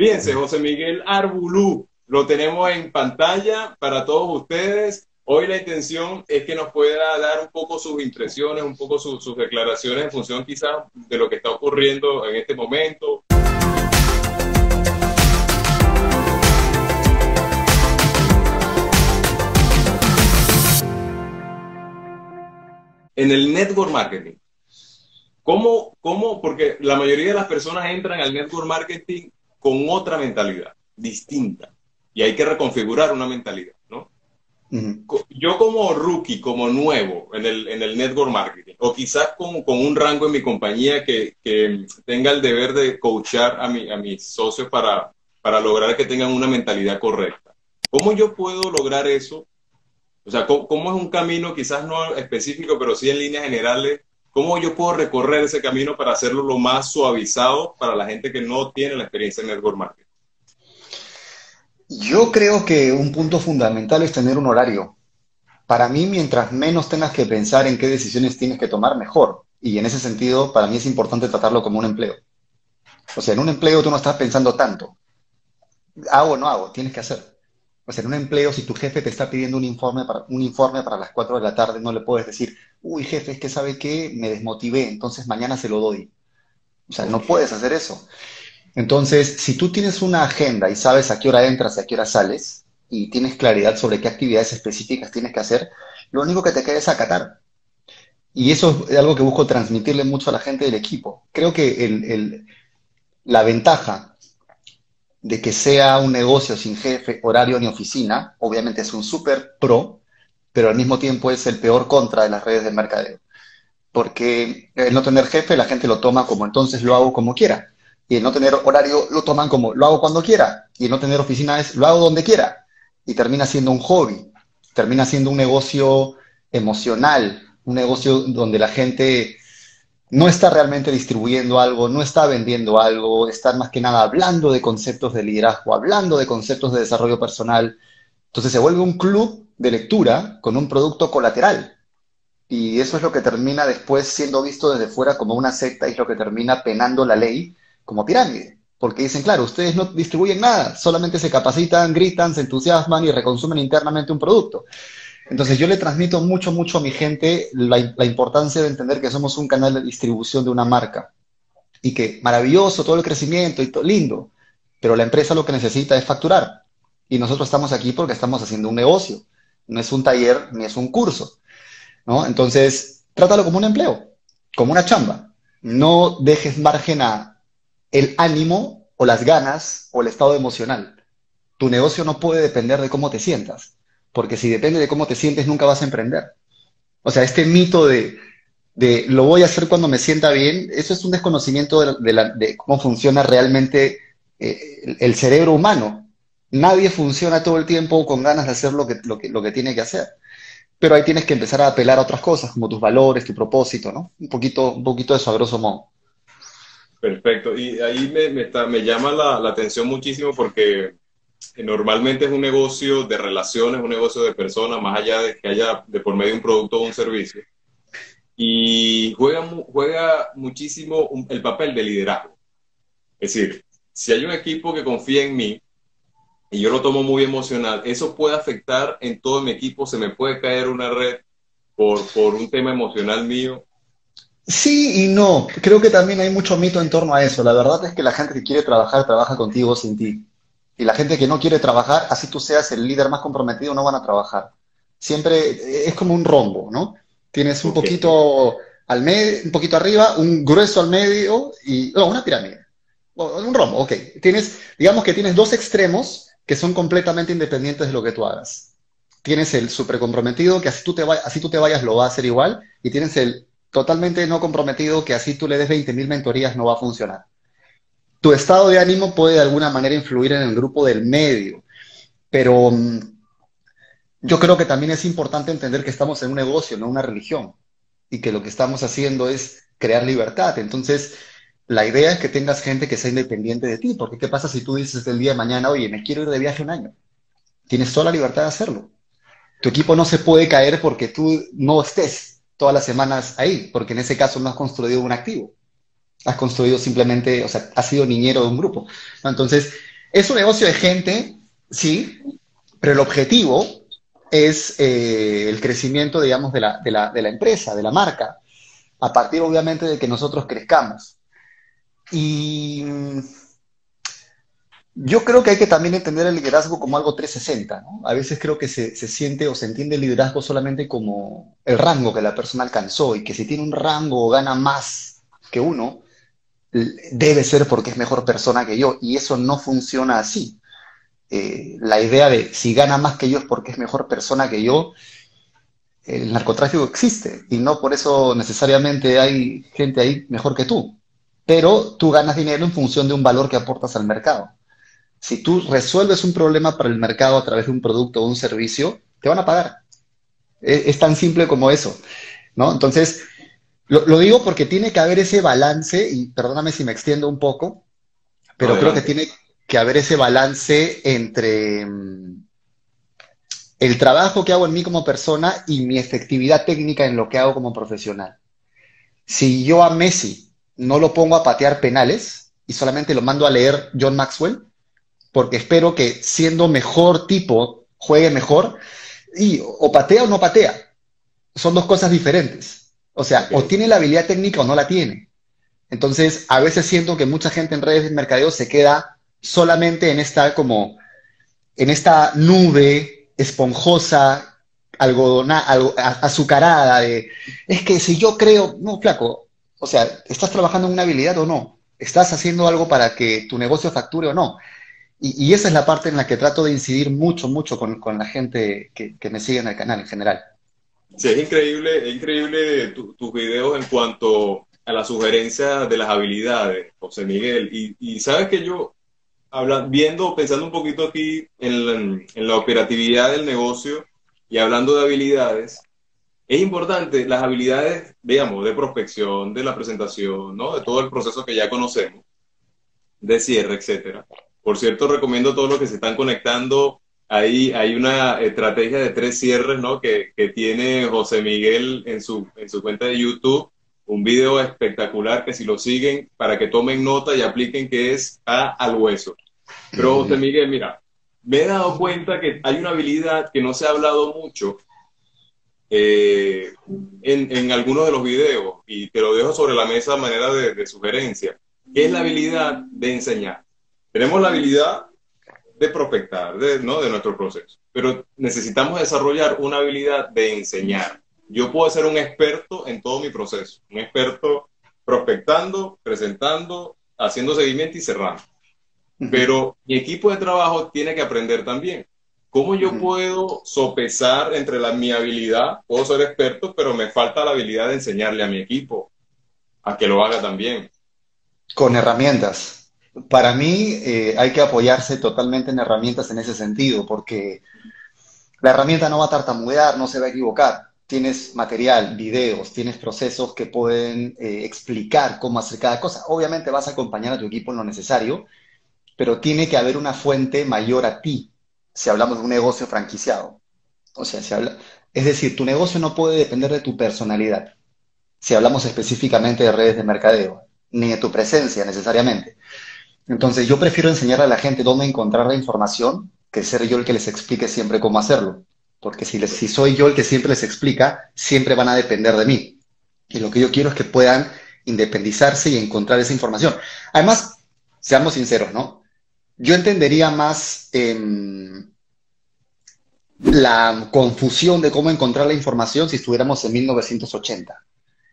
Fíjense, José Miguel Arbulú, lo tenemos en pantalla para todos ustedes. Hoy la intención es que nos pueda dar un poco sus impresiones, un poco sus declaraciones en función quizás de lo que está ocurriendo en este momento. En el network marketing, ¿cómo, ¿cómo? Porque la mayoría de las personas entran al network marketing con otra mentalidad, distinta. Y hay que reconfigurar una mentalidad, ¿no? Yo como rookie, como nuevo en el, en el network marketing, o quizás con, con un rango en mi compañía que, que, tenga el deber de coachar a, mi, a mis socios para, para lograr que tengan una mentalidad correcta. ¿Cómo yo puedo lograr eso? O sea, ¿cómo, cómo es un camino, quizás no específico, pero sí en líneas generales, ¿Cómo yo puedo recorrer ese camino para hacerlo lo más suavizado para la gente que no tiene la experiencia en network marketing? Yo creo que un punto fundamental es tener un horario. Para mí, mientras menos tengas que pensar en qué decisiones tienes que tomar, mejor. Y en ese sentido, para mí es importante tratarlo como un empleo. O sea, en un empleo tú no estás pensando tanto. Hago o no hago, tienes que hacer. O sea, en un empleo, si tu jefe te está pidiendo un informe para, un informe para las 4 de la tarde, no le puedes decir, uy, jefe, es que sabe que me desmotivé, entonces mañana se lo doy. O sea, no puedes hacer eso. Entonces, si tú tienes una agenda y sabes a qué hora entras y a qué hora sales, y tienes claridad sobre qué actividades específicas tienes que hacer, lo único que te queda es acatar. Y eso es algo que busco transmitirle mucho a la gente del equipo. Creo que el, la ventaja de que sea un negocio sin jefe, horario ni oficina, obviamente es un súper pro, pero al mismo tiempo es el peor contra de las redes de mercadeo. Porque el no tener jefe, la gente lo toma como entonces lo hago como quiera. Y el no tener horario lo toman como lo hago cuando quiera. Y el no tener oficina es lo hago donde quiera. Y termina siendo un hobby, termina siendo un negocio emocional, un negocio donde la gente no está realmente distribuyendo algo, no está vendiendo algo, está más que nada hablando de conceptos de liderazgo, hablando de conceptos de desarrollo personal. Entonces se vuelve un club de lectura con un producto colateral. Y eso es lo que termina después siendo visto desde fuera como una secta y es lo que termina penando la ley como pirámide. Porque dicen, claro, ustedes no distribuyen nada, solamente se capacitan, gritan, se entusiasman y reconsumen internamente un producto. Entonces yo le transmito mucho, mucho a mi gente la, importancia de entender que somos un canal de distribución de una marca y que maravilloso todo el crecimiento y todo lindo, pero la empresa lo que necesita es facturar y nosotros estamos aquí porque estamos haciendo un negocio, no es un taller ni es un curso, ¿no? Entonces trátalo como un empleo, como una chamba, no dejes margen a el ánimo o las ganas o el estado emocional. Tu negocio no puede depender de cómo te sientas porque si depende de cómo te sientes, nunca vas a emprender. O sea, este mito de, lo voy a hacer cuando me sienta bien, eso es un desconocimiento de, cómo funciona realmente eh, el, cerebro humano. Nadie funciona todo el tiempo con ganas de hacer lo que, lo que, lo que tiene que hacer. Pero ahí tienes que empezar a apelar a otras cosas, como tus valores, tu propósito, ¿no? Un poquito, un poquito eso a grosso modo. Perfecto. Y ahí me, me, llama la, la atención muchísimo porque normalmente es un negocio de relaciones, un negocio de personas, más allá de que haya de por medio un producto o un servicio. Y juega, juega muchísimo el papel de liderazgo. Es decir, si hay un equipo que confía en mí y yo lo tomo muy emocional, eso puede afectar en todo mi equipo, se me puede caer una red por, por un tema emocional mío. Sí y no. Creo que también hay mucho mito en torno a eso. La verdad es que la gente que quiere trabajar trabaja contigo sin ti. Y la gente que no quiere trabajar, así tú seas el líder más comprometido, no van a trabajar. Siempre es como un rombo, ¿no? Tienes un poquito al medio, un poquito arriba, un grueso al medio y no, una pirámide. Un rombo, ok. Tienes, digamos que tienes dos extremos que son completamente independientes de lo que tú hagas. Tienes el súper comprometido, que así tú, te vayas, así tú te vayas lo va a hacer igual, y tienes el totalmente no comprometido, que así tú le des 20.000 mentorías no va a funcionar tu estado de ánimo puede de alguna manera influir en el grupo del medio, pero mm, yo creo que también es importante entender que estamos en un negocio, no una religión, y que lo que estamos haciendo es crear libertad. Entonces, la idea es que tengas gente que sea independiente de ti, porque ¿qué pasa si tú dices el día de mañana, oye, me quiero ir de viaje un año? Tienes toda la libertad de hacerlo. Tu equipo no se puede caer porque tú no estés todas las semanas ahí, porque en ese caso no has construido un activo. Has construido simplemente, o sea, has sido niñero de un grupo. Entonces, es un negocio de gente, sí, pero el objetivo es eh, el crecimiento, digamos, de la, de, la, de la empresa, de la marca, a partir, obviamente, de que nosotros crezcamos. Y yo creo que hay que también entender el liderazgo como algo 360, ¿no? A veces creo que se, siente o se entiende el liderazgo solamente como el rango que la persona alcanzó y que si tiene un rango o gana más que uno, debe ser porque es mejor persona que yo. Y eso no funciona así. Eh, la idea de si gana más que yo es porque es mejor persona que yo, el narcotráfico existe y no por eso necesariamente hay gente ahí mejor que tú. Pero tú ganas dinero en función de un valor que aportas al mercado. Si tú resuelves un problema para el mercado a través de un producto o un servicio, te van a pagar. Es, tan simple como eso, ¿no? Entonces, lo, digo porque tiene que haber ese balance, y perdóname si me extiendo un poco, pero creo que tiene que haber ese balance entre mm, el trabajo que hago en mí como persona y mi efectividad técnica en lo que hago como profesional. Si yo a Messi no lo pongo a patear penales y solamente lo mando a leer John Maxwell, porque espero que siendo mejor tipo juegue mejor y o patea o no patea. Son dos cosas diferentes. O sea, o tiene la habilidad técnica o no la tiene. Entonces, a veces siento que mucha gente en redes de mercadeo se queda solamente en esta como en esta nube esponjosa, algodona, azucarada de es que si yo creo, no, flaco, o sea, ¿estás trabajando en una habilidad o no? ¿Estás haciendo algo para que tu negocio facture o no? Y, esa es la parte en la que trato de incidir mucho, mucho con, la gente que, me sigue en el canal en general. Sí, es increíble, es increíble tus videos en cuanto a la sugerencia de las habilidades, José Miguel. Y, sabes que yo, viendo, pensando un poquito aquí en la, operatividad del negocio y hablando de habilidades, es importante las habilidades, digamos, de prospección, de la presentación, ¿no? De todo el proceso que ya conocemos, de cierre, etcétera. Por cierto, recomiendo a todos los que se están conectando. Ahí hay una estrategia de tres cierres, ¿no? Que, tiene José Miguel en su, en su cuenta de YouTube. Un video espectacular que si lo siguen, para que tomen nota y apliquen que es A al hueso. Pero José Miguel, mira, me he dado cuenta que hay una habilidad que no se ha hablado mucho eh, en, en, algunos de los videos, y te lo dejo sobre la mesa de manera de, de sugerencia, que es la habilidad de enseñar. Tenemos la habilidad de prospectar, de, ¿no? de nuestro proceso, pero necesitamos desarrollar una habilidad de enseñar. Yo puedo ser un experto en todo mi proceso, un experto prospectando, presentando, haciendo seguimiento y cerrando. Pero mi equipo de trabajo tiene que aprender también. ¿Cómo yo puedo sopesar entre la, mi habilidad? Puedo ser experto, pero me falta la habilidad de enseñarle a mi equipo a que lo haga también. Con herramientas para mí eh, hay que apoyarse totalmente en herramientas en ese sentido, porque la herramienta no va a tartamudear, no se va a equivocar. Tienes material, videos, tienes procesos que pueden eh, explicar cómo hacer cada cosa. Obviamente vas a acompañar a tu equipo en lo necesario, pero tiene que haber una fuente mayor a ti, si hablamos de un negocio franquiciado. O sea, si habla, es decir, tu negocio no puede depender de tu personalidad, si hablamos específicamente de redes de mercadeo, ni de tu presencia necesariamente. Entonces yo prefiero enseñar a la gente dónde encontrar la información que ser yo el que les explique siempre cómo hacerlo. Porque si, si soy yo el que siempre les explica, siempre van a depender de mí. Y lo que yo quiero es que puedan independizarse y encontrar esa información. Además, seamos sinceros, ¿no? Yo entendería más em, la confusión de cómo encontrar la información si estuviéramos en 1980.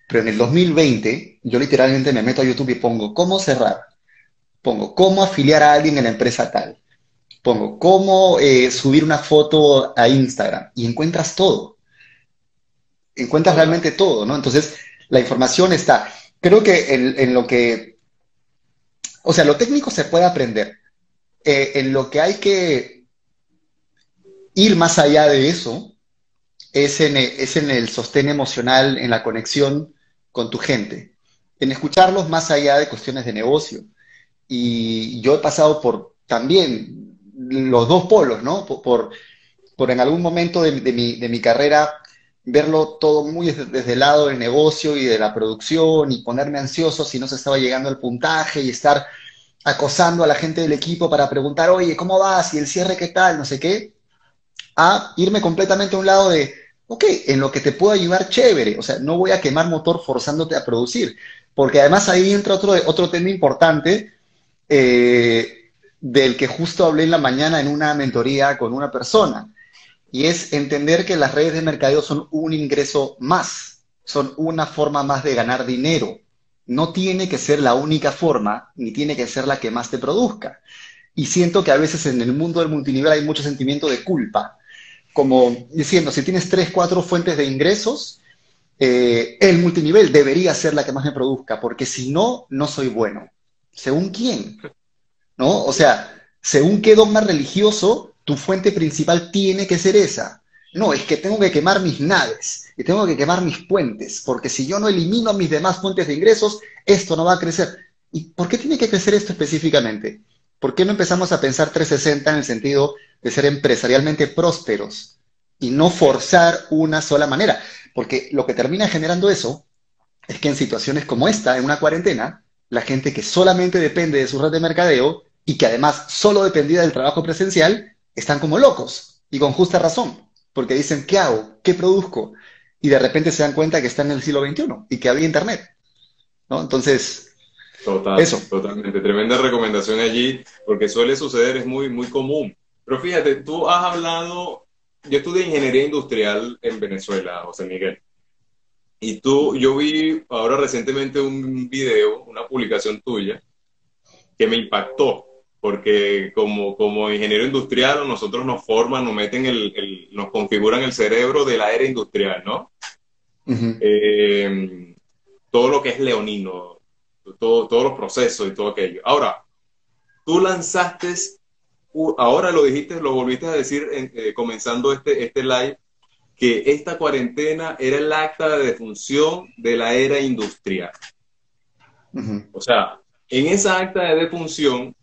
Pero en el 2020, yo literalmente me meto a YouTube y pongo cómo cerrar Pongo cómo afiliar a alguien en la empresa tal. Pongo cómo eh, subir una foto a Instagram y encuentras todo. Encuentras realmente todo, ¿no? Entonces, la información está. Creo que en, lo que, o sea, lo técnico se puede aprender. Eh, en lo que hay que ir más allá de eso es en, es en el sostén emocional, en la conexión con tu gente, en escucharlos más allá de cuestiones de negocio y yo he pasado por también los dos polos, ¿no? Por, en algún momento de, mi, de, mi, carrera verlo todo muy desde, el lado del negocio y de la producción y ponerme ansioso si no se estaba llegando al puntaje y estar acosando a la gente del equipo para preguntar, oye, ¿cómo vas? ¿Y el cierre qué tal? No sé qué. A irme completamente a un lado de, ok, en lo que te puedo ayudar, chévere. O sea, no voy a quemar motor forzándote a producir. Porque además ahí entra otro, otro tema importante eh, del que justo hablé en la mañana en una mentoría con una persona y es entender que las redes de mercadeo son un ingreso más, son una forma más de ganar dinero. No tiene que ser la única forma, ni tiene que ser la que más te produzca. Y siento que a veces en el mundo del multinivel hay mucho sentimiento de culpa, como diciendo, si tienes tres, cuatro fuentes de ingresos, eh, el multinivel debería ser la que más me produzca, porque si no, no soy bueno. ¿Según quién? ¿No? O sea, según qué dogma religioso tu fuente principal tiene que ser esa. No, es que tengo que quemar mis naves y tengo que quemar mis puentes, porque si yo no elimino mis demás fuentes de ingresos, esto no va a crecer. ¿Y por qué tiene que crecer esto específicamente? ¿Por qué no empezamos a pensar 360 en el sentido de ser empresarialmente prósperos y no forzar una sola manera? Porque lo que termina generando eso es que en situaciones como esta, en una cuarentena, la gente que solamente depende de su red de mercadeo y que además solo dependía del trabajo presencial, están como locos y con justa razón, porque dicen, ¿qué hago? ¿Qué produzco? Y de repente se dan cuenta que están en el siglo XXI y que había Internet. ¿no? Entonces, Total, eso. Totalmente, tremenda recomendación allí, porque suele suceder, es muy, muy común. Pero fíjate, tú has hablado, yo estudié ingeniería industrial en Venezuela, José Miguel. Y tú, yo vi ahora recientemente un video, una publicación tuya, que me impactó porque como, como ingeniero industrial nosotros nos forman, nos meten el, nos configuran el cerebro de la era industrial, ¿no? Eh, todo lo que es leonino, todo, todos los procesos y todo aquello. Ahora, tú lanzaste, ahora lo dijiste, lo volviste a decir eh, comenzando este, este live, que esta cuarentena era el acta de defunción de la era industrial. O sea, en esa acta de defunción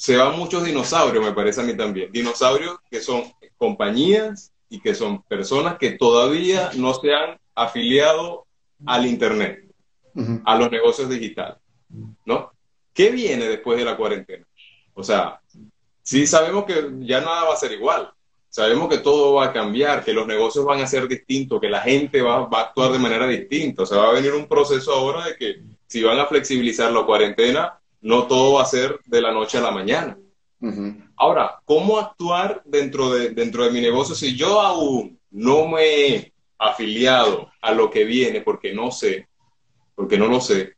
se van muchos dinosaurios, me parece a mí también. Dinosaurios que son compañías y que son personas que todavía no se han afiliado al Internet, a los negocios digitales, ¿no? ¿Qué viene después de la cuarentena? O sea, sí sabemos que ya nada va a ser igual, sabemos que todo va a cambiar, que los negocios van a ser distintos, que la gente va, va a actuar de manera distinta, o sea, va a venir un proceso ahora de que si van a flexibilizar la cuarentena, no todo va a ser de la noche a la mañana. Ahora, ¿cómo actuar dentro de, dentro de mi negocio si yo aún no me he afiliado a lo que viene porque no sé, porque no lo sé?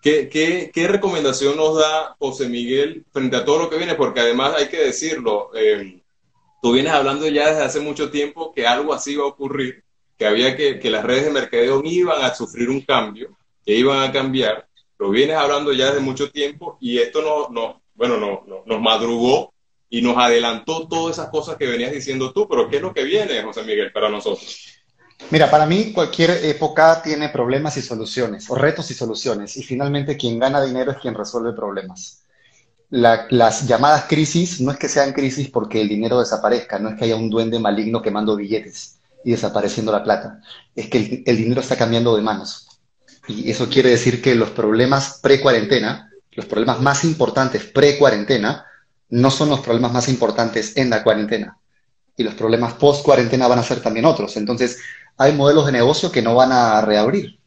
¿Qué, qué, recomendación nos da José Miguel frente a todo lo que viene? Porque además hay que decirlo, eh, tú vienes hablando ya desde hace mucho tiempo que algo así va a ocurrir, que había que, que las redes de mercadeo iban a sufrir un cambio, que iban a cambiar, lo vienes hablando ya desde mucho tiempo y esto no, no, bueno, no, nos madrugó y nos adelantó todas esas cosas que venías diciendo tú, pero ¿qué es lo que viene, José Miguel, para nosotros? Mira, para mí cualquier época tiene problemas y soluciones, o retos y soluciones, y finalmente quien gana dinero es quien resuelve problemas. las llamadas crisis no es que sean crisis porque el dinero desaparezca, no es que haya un duende maligno quemando billetes y desapareciendo la plata, es que el dinero está cambiando de manos. Y eso quiere decir que los problemas pre-cuarentena, los problemas más importantes pre-cuarentena, no son los problemas más importantes en la cuarentena. Y los problemas post-cuarentena van a ser también otros. Entonces, hay modelos de negocio que no van a reabrir.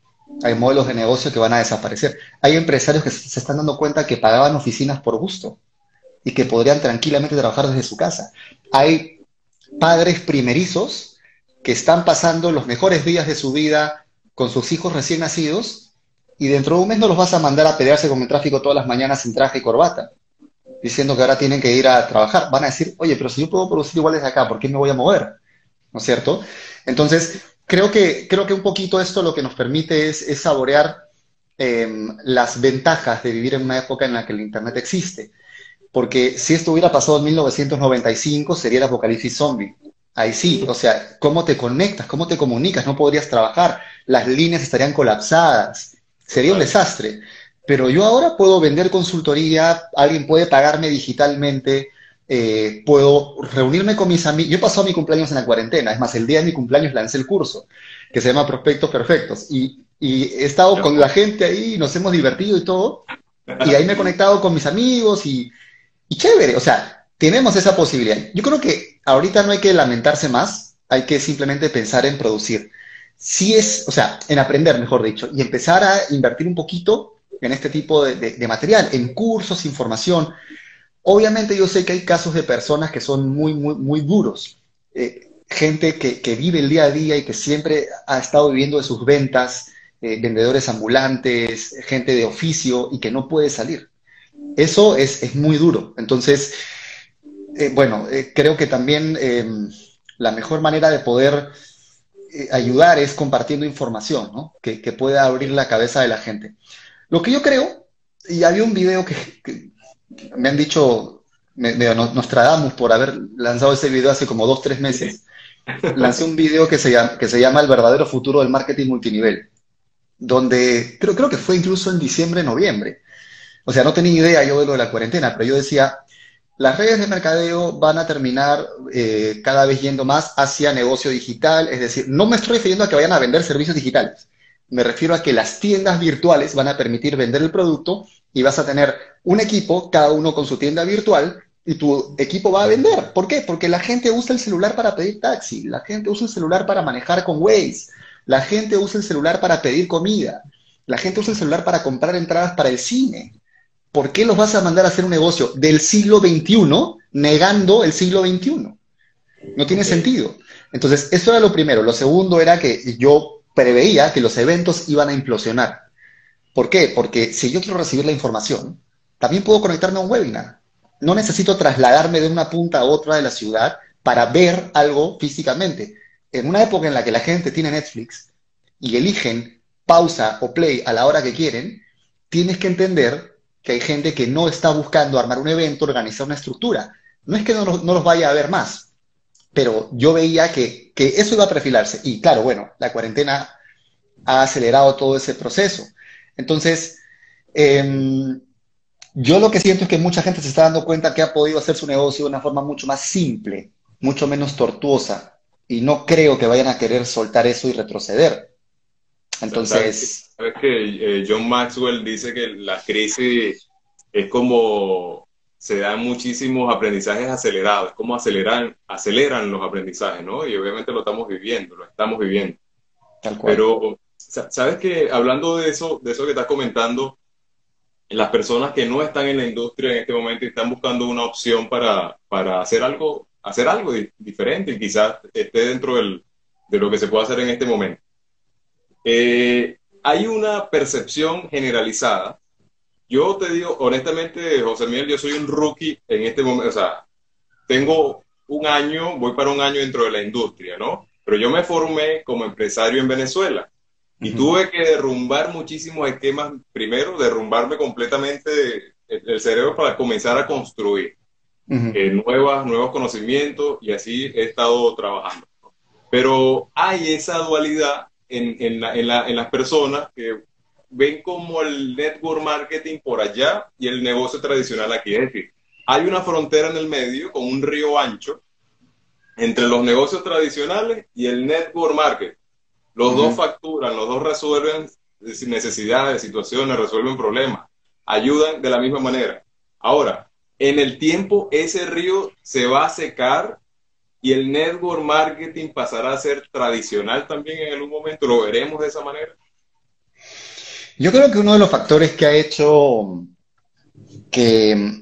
Hay modelos de negocio que van a desaparecer. Hay empresarios que se están dando cuenta que pagaban oficinas por gusto y que podrían tranquilamente trabajar desde su casa. Hay padres primerizos que están pasando los mejores días de su vida con sus hijos recién nacidos y dentro de un mes no los vas a mandar a pelearse con el tráfico todas las mañanas sin traje y corbata, diciendo que ahora tienen que ir a trabajar. Van a decir, oye, pero si yo puedo producir igual desde acá, ¿por qué me voy a mover? ¿No es cierto? Entonces, creo que, creo que un poquito esto lo que nos permite es, saborear em, las ventajas de vivir en una época en la que el Internet existe. Porque si esto hubiera pasado en 1995, sería el apocalipsis zombie. Ahí sí, o sea, ¿cómo te conectas? ¿Cómo te comunicas? No podrías trabajar, las líneas estarían colapsadas, sería un desastre. Pero yo ahora puedo vender consultoría, alguien puede pagarme digitalmente, eh, puedo reunirme con mis amigos. Yo pasado mi cumpleaños en la cuarentena, es más, el día de mi cumpleaños lancé el curso que se llama Prospectos Perfectos y, y he estado con la gente ahí, nos hemos divertido y todo, y ahí me he conectado con mis amigos y, y chévere, o sea, tenemos esa posibilidad. Yo creo que ahorita no hay que lamentarse más, hay que simplemente pensar en producir. Si es, o sea, en aprender, mejor dicho, y empezar a invertir un poquito en este tipo de, de, de material, en cursos, información. Obviamente yo sé que hay casos de personas que son muy, muy, muy duros. Eh, gente que, que, vive el día a día y que siempre ha estado viviendo de sus ventas, eh, vendedores ambulantes, gente de oficio y que no puede salir. Eso es, es muy duro. Entonces, eh, bueno, eh, creo que también em, la mejor manera de poder eh, ayudar es compartiendo información, ¿no? Que, que, pueda abrir la cabeza de la gente. Lo que yo creo, y había un video que, que me han dicho, me, me, nos tradamos por haber lanzado ese video hace como dos, tres meses. Lancé un video que se, llama, que se llama El verdadero futuro del marketing multinivel, donde creo, creo que fue incluso en diciembre, noviembre. O sea, no tenía idea yo de lo de la cuarentena, pero yo decía, las redes de mercadeo van a terminar eh, cada vez yendo más hacia negocio digital, es decir, no me estoy refiriendo a que vayan a vender servicios digitales, me refiero a que las tiendas virtuales van a permitir vender el producto y vas a tener un equipo, cada uno con su tienda virtual, y tu equipo va a vender. ¿Por qué? Porque la gente usa el celular para pedir taxi, la gente usa el celular para manejar con Waze, la gente usa el celular para pedir comida, la gente usa el celular para comprar entradas para el cine. ¿Por qué los vas a mandar a hacer un negocio del siglo XXI negando el siglo XXI? No tiene sentido. Entonces, eso era lo primero. Lo segundo era que yo preveía que los eventos iban a implosionar. ¿Por qué? Porque si yo quiero recibir la información, también puedo conectarme a un webinar. No necesito trasladarme de una punta a otra de la ciudad para ver algo físicamente. En una época en la que la gente tiene Netflix y eligen pausa o play a la hora que quieren, tienes que entender que hay gente que no está buscando armar un evento, organizar una estructura. No es que no, no los vaya a ver más, pero yo veía que, que, eso iba a perfilarse. Y claro, bueno, la cuarentena ha acelerado todo ese proceso. Entonces, eh, yo lo que siento es que mucha gente se está dando cuenta que ha podido hacer su negocio de una forma mucho más simple, mucho menos tortuosa. Y no creo que vayan a querer soltar eso y retroceder. Entonces. Sabes que eh, John Maxwell dice que la crisis es como se dan muchísimos aprendizajes acelerados, como aceleran, aceleran los aprendizajes, ¿no? Y obviamente lo estamos viviendo, lo estamos viviendo. Tal cual. Pero, ¿sabes que Hablando de eso, de eso que estás comentando, las personas que no están en la industria en este momento y están buscando una opción para, para hacer algo, hacer algo diferente y quizás esté dentro del, de lo que se puede hacer en este momento. Eh, hay una percepción generalizada. Yo te digo, honestamente, José Miguel, yo soy un rookie en este momento, o sea, tengo un año, voy para un año dentro de la industria, ¿no? Pero yo me formé como empresario en Venezuela y uh -huh. tuve que derrumbar muchísimos esquemas, primero, derrumbarme completamente el cerebro para comenzar a construir uh -huh. eh, nuevas, nuevos conocimientos y así he estado trabajando. Pero hay esa dualidad en, en, la, en, la, en, las personas que ven como el network marketing por allá y el negocio tradicional aquí. Es decir, hay una frontera en el medio con un río ancho entre los negocios tradicionales y el network marketing. Los uh -huh. dos facturan, los dos resuelven necesidades, situaciones, resuelven problemas, ayudan de la misma manera. Ahora, en el tiempo ese río se va a secar y el network marketing pasará a ser tradicional también en algún momento. ¿Lo veremos de esa manera? Yo creo que uno de los factores que ha hecho que,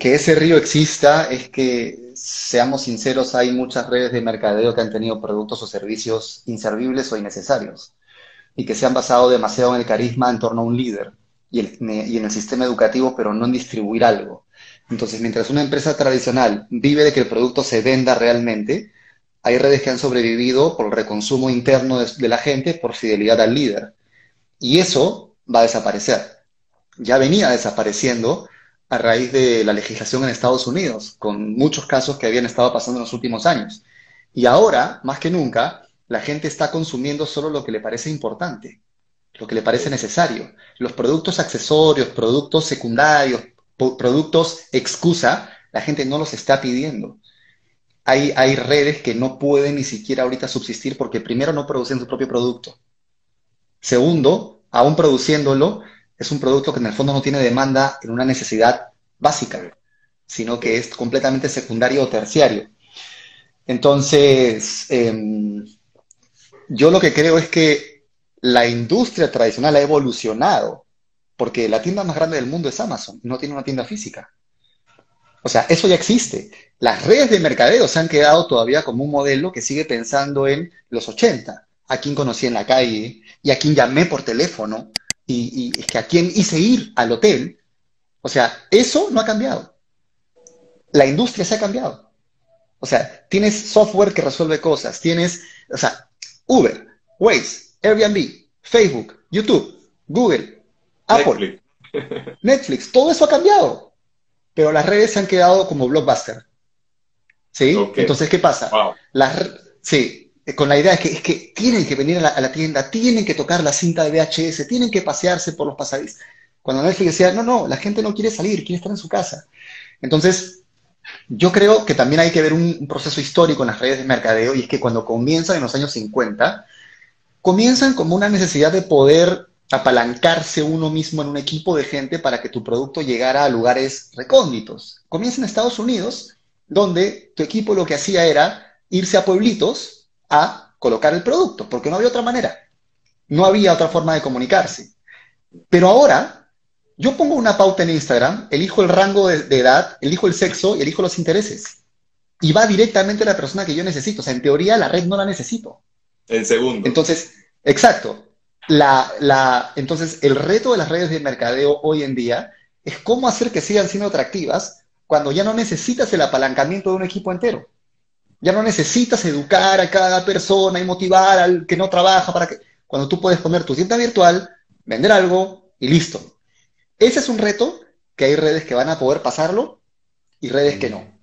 ese río exista es que, seamos sinceros, hay muchas redes de mercadeo que han tenido productos o servicios inservibles o innecesarios y que se han basado demasiado en el carisma en torno a un líder y, y en el sistema educativo, pero no en distribuir algo. Entonces, mientras una empresa tradicional vive de que el producto se venda realmente, hay redes que han sobrevivido por el reconsumo interno de, de, la gente, por fidelidad al líder. Y eso va a desaparecer. Ya venía desapareciendo a raíz de la legislación en Estados Unidos, con muchos casos que habían estado pasando en los últimos años. Y ahora, más que nunca, la gente está consumiendo solo lo que le parece importante, lo que le parece necesario. Los productos accesorios, productos secundarios, productos excusa, La gente no los está pidiendo. Hay, hay redes que no pueden ni siquiera ahorita subsistir porque primero no producen su propio producto. Segundo, aún produciéndolo, es un producto que en el fondo no tiene demanda en una necesidad básica, sino que es completamente secundario o terciario. Entonces, em, yo lo que creo es que la industria tradicional ha evolucionado, porque la tienda más grande del mundo es Amazon, no tiene una tienda física. O sea, eso ya existe. Las redes de mercadeo se han quedado todavía como un modelo que sigue pensando en los 80, a quién conocí en la calle y a quién llamé por teléfono y, y que a quién hice ir al hotel. O sea, eso no ha cambiado. La industria se ha cambiado. O sea, tienes software que resuelve cosas, tienes, o sea, Uber, Waze, Airbnb, Facebook, YouTube, Google, Apple, Netflix, Netflix todo eso ha cambiado pero las redes se han quedado como blockbuster. ¿Sí? Entonces, ¿qué pasa? Las, sí, con la idea de que, es que tienen que venir a la, tienda, tienen que tocar la cinta de VHS, tienen que pasearse por los pasadizos. Cuando Netflix decía, no, no, la gente no quiere salir, quiere estar en su casa. Entonces, yo creo que también hay que ver un, un proceso histórico en las redes de mercadeo y es que cuando comienzan en los años 50, comienzan como una necesidad de poder apalancarse uno mismo en un equipo de gente para que tu producto llegara a lugares recónditos. Comienza en Estados Unidos, donde tu equipo lo que hacía era irse a pueblitos a colocar el producto, porque no había otra manera. No había otra forma de comunicarse. Pero ahora, yo pongo una pauta en Instagram, elijo el rango de, de edad, elijo el sexo y elijo los intereses. Y va directamente a la persona que yo necesito. O sea, en teoría la red no la necesito. En segundo. Entonces, exacto. La, la, entonces, el reto de las redes de mercadeo hoy en día es cómo hacer que sigan siendo atractivas cuando ya no necesitas el apalancamiento de un equipo entero. Ya no necesitas educar a cada persona y motivar al que no trabaja para que... Cuando tú puedes poner tu tienda virtual, vender algo y listo. Ese es un reto que hay redes que van a poder pasarlo y redes que no.